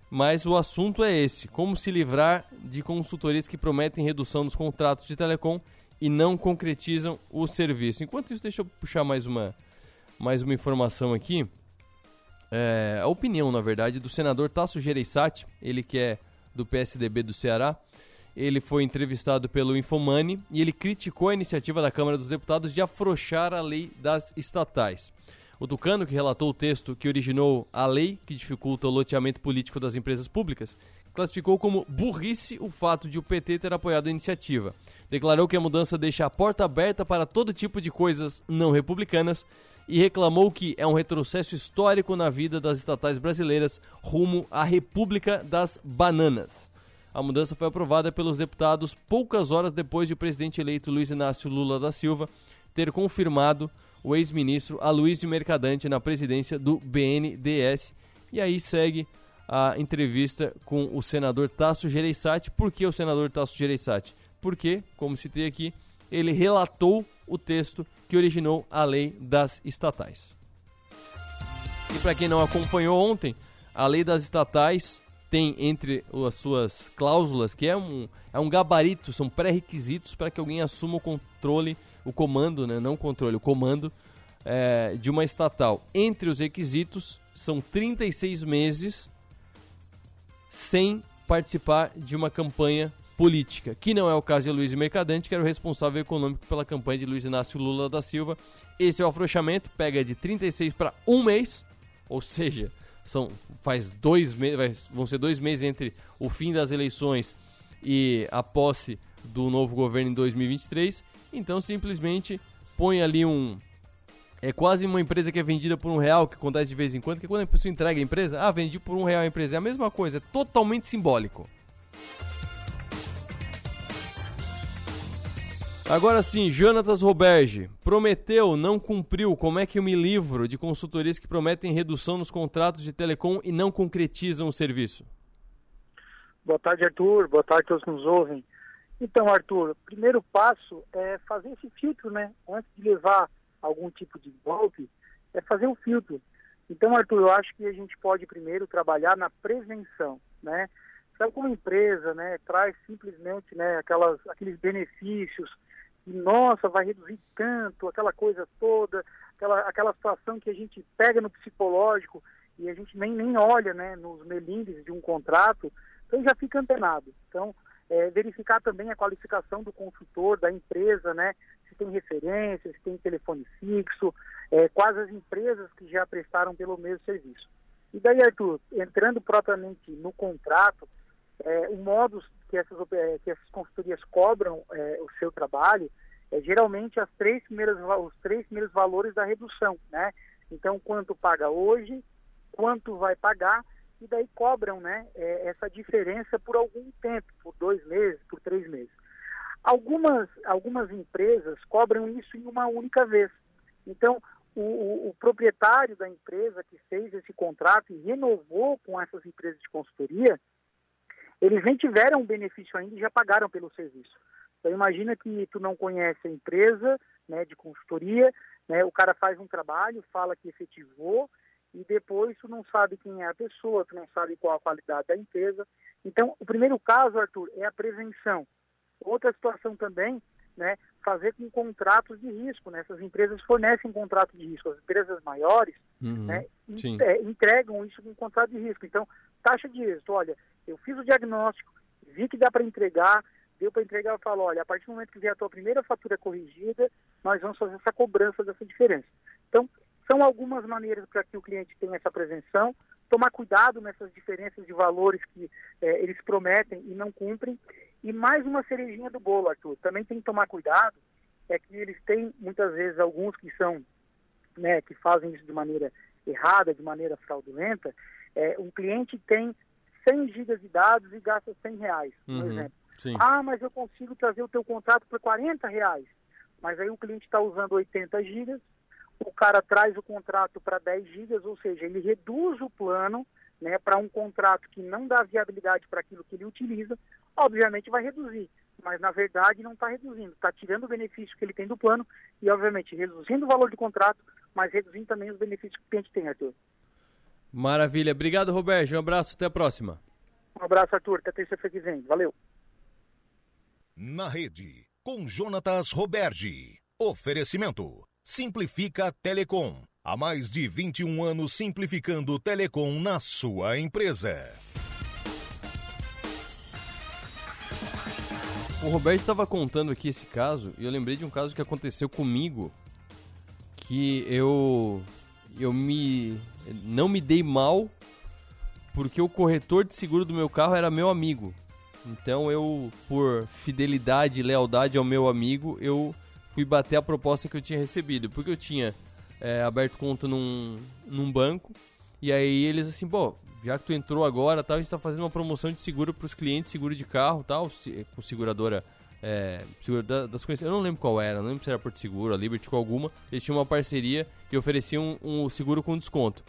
Mas o assunto é esse: como se livrar de consultorias que prometem redução nos contratos de telecom e não concretizam o serviço. Enquanto isso, deixa eu puxar mais uma, mais uma informação aqui. É, a opinião, na verdade, do senador Tasso Gereissati, ele que é do PSDB do Ceará. Ele foi entrevistado pelo Infomani e ele criticou a iniciativa da Câmara dos Deputados de afrouxar a lei das estatais. O Tucano, que relatou o texto que originou a lei que dificulta o loteamento político das empresas públicas, classificou como burrice o fato de o PT ter apoiado a iniciativa. Declarou que a mudança deixa a porta aberta para todo tipo de coisas não republicanas e reclamou que é um retrocesso histórico na vida das estatais brasileiras rumo à República das Bananas. A mudança foi aprovada pelos deputados poucas horas depois de o presidente eleito Luiz Inácio Lula da Silva ter confirmado o ex-ministro Aloysio Mercadante na presidência do BNDES. E aí segue a entrevista com o senador Tasso Gereissati. Por que o senador Tasso Gereissati? Porque, como citei aqui, ele relatou o texto que originou a lei das estatais. E para quem não acompanhou ontem, a lei das estatais tem entre as suas cláusulas que é um, é um gabarito, são pré-requisitos para que alguém assuma o controle, o comando, né, não controle, o comando é, de uma estatal. Entre os requisitos são 36 meses sem participar de uma campanha política, que não é o caso de Luiz Mercadante, que era o responsável econômico pela campanha de Luiz Inácio Lula da Silva. Esse é o afrouxamento, pega de 36 para um mês, ou seja, são faz dois meses, vão ser dois meses entre o fim das eleições e a posse do novo governo em 2023. Então simplesmente põe ali um é quase uma empresa que é vendida por um real, que acontece de vez em quando, que quando a pessoa entrega a empresa, ah, vendi por um real a empresa. É a mesma coisa, é totalmente simbólico. Agora sim, Jonatas Roberge, prometeu, não cumpriu. Como é que eu me livro de consultorias que prometem redução nos contratos de telecom e não concretizam o serviço? Boa tarde, Arthur. Boa tarde a todos que nos ouvem. Então, Arthur, o primeiro passo é fazer esse filtro, né? Antes de levar algum tipo de golpe, é fazer o filtro. Então, Arthur, eu acho que a gente pode primeiro trabalhar na prevenção, né? Sabe como empresa, né, traz simplesmente, né, aquelas, aqueles benefícios e, nossa, vai reduzir tanto, aquela coisa toda, aquela, aquela situação que a gente pega no psicológico e a gente nem, nem olha, né, nos melindres de um contrato, então já fica antenado. Então, é, verificar também a qualificação do consultor, da empresa, né? Se tem referência, se tem telefone fixo, é, quais as empresas que já prestaram pelo mesmo serviço. E daí, Arthur, entrando propriamente no contrato, é, o modo que essas, é, que essas consultorias cobram é, o seu trabalho é geralmente as três primeiras, os três primeiros valores da redução, né? Então, quanto paga hoje, quanto vai pagar, e daí cobram né, é, essa diferença por algum tempo, por dois meses, por três meses. Algumas, algumas empresas cobram isso em uma única vez. Então, o, o, o, proprietário da empresa que fez esse contrato e renovou com essas empresas de consultoria, eles nem tiveram benefício ainda e já pagaram pelo serviço. Então imagina que tu não conhece a empresa né, de consultoria, né, o cara faz um trabalho, fala que efetivou, e depois tu não sabe quem é a pessoa, tu não sabe qual a qualidade da empresa. Então, o primeiro caso, Arthur, é a prevenção. Outra situação também, né, fazer com contratos de risco. Né? Essas empresas fornecem contratos de risco. As empresas maiores uhum, né, é, entregam isso com contrato de risco. Então, taxa de êxito, olha, eu fiz o diagnóstico, vi que dá para entregar, deu para entregar, eu falo, olha, a partir do momento que vier a tua primeira fatura corrigida, nós vamos fazer essa cobrança dessa diferença. Então, são algumas maneiras para que o cliente tenha essa prevenção, tomar cuidado nessas diferenças de valores que é, eles prometem e não cumprem. E mais uma cerejinha do bolo, Arthur, também tem que tomar cuidado, é que eles têm muitas vezes alguns que são, né, que fazem isso de maneira errada, de maneira fraudulenta, é, um cliente tem 100 gigas de dados e gasta 100 reais, por uhum, exemplo. Sim. Ah, mas eu consigo trazer o teu contrato por 40 reais. Mas aí o cliente está usando 80 gigas o cara traz o contrato para 10 gigas, ou seja, ele reduz o plano né, para um contrato que não dá viabilidade para aquilo que ele utiliza, obviamente vai reduzir, mas na verdade não está reduzindo, está tirando o benefício que ele tem do plano e obviamente reduzindo o valor do contrato, mas reduzindo também os benefícios que o cliente tem, Arthur. Maravilha, obrigado Roberto, um abraço, até a próxima. Um abraço, Arthur, até terça-feira que vem, valeu. Na rede, com Jonatas Roberge, oferecimento Simplifica Telecom. Há mais de 21 anos simplificando telecom na sua empresa. O Roberto estava contando aqui esse caso e eu lembrei de um caso que aconteceu comigo que eu eu me não me dei mal porque o corretor de seguro do meu carro era meu amigo. Então eu, por fidelidade e lealdade ao meu amigo, eu fui bater a proposta que eu tinha recebido, porque eu tinha é, aberto conta num, num banco, e aí eles assim, pô, já que tu entrou agora, tal, a gente tá fazendo uma promoção de seguro para os clientes, seguro de carro, tal, com seguradora é, seguro das coisas, eu não lembro qual era, não lembro se era Porto Seguro, a Liberty com alguma, eles tinham uma parceria e ofereciam um, um seguro com desconto.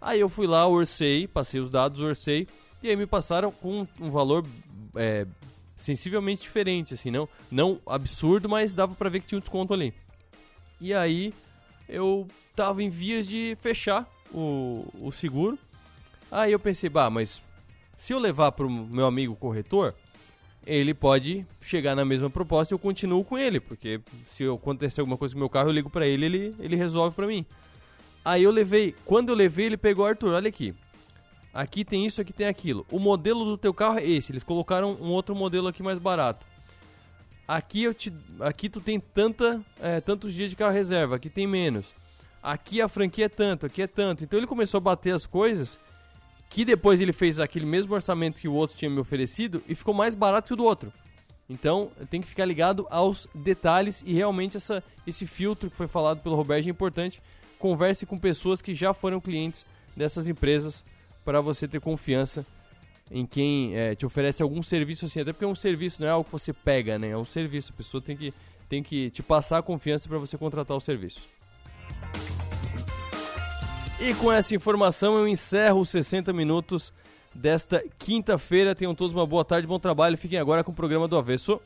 Aí eu fui lá, orcei, passei os dados, orcei, e aí me passaram com um valor é, sensivelmente diferente, assim, não, não absurdo, mas dava para ver que tinha um desconto ali. E aí eu tava em vias de fechar o, o seguro. Aí eu pensei, bah, mas se eu levar pro meu amigo corretor, ele pode chegar na mesma proposta e eu continuo com ele, porque se acontecer alguma coisa com meu carro, eu ligo para ele, ele ele resolve para mim. Aí eu levei, quando eu levei, ele pegou Arthur, olha aqui. Aqui tem isso, aqui tem aquilo. O modelo do teu carro é esse. Eles colocaram um outro modelo aqui mais barato. Aqui eu te, aqui tu tem tanta, é, tantos dias de carro reserva. Aqui tem menos. Aqui a franquia é tanto, aqui é tanto. Então ele começou a bater as coisas. Que depois ele fez aquele mesmo orçamento que o outro tinha me oferecido e ficou mais barato que o do outro. Então tem que ficar ligado aos detalhes e realmente essa, esse filtro que foi falado pelo Roberto é importante. Converse com pessoas que já foram clientes dessas empresas para você ter confiança em quem é, te oferece algum serviço assim, até porque é um serviço, não é algo que você pega, né? É um serviço, a pessoa tem que, tem que te passar a confiança para você contratar o serviço. E com essa informação eu encerro os 60 minutos desta quinta-feira. Tenham todos uma boa tarde, bom trabalho. Fiquem agora com o programa do Avesso.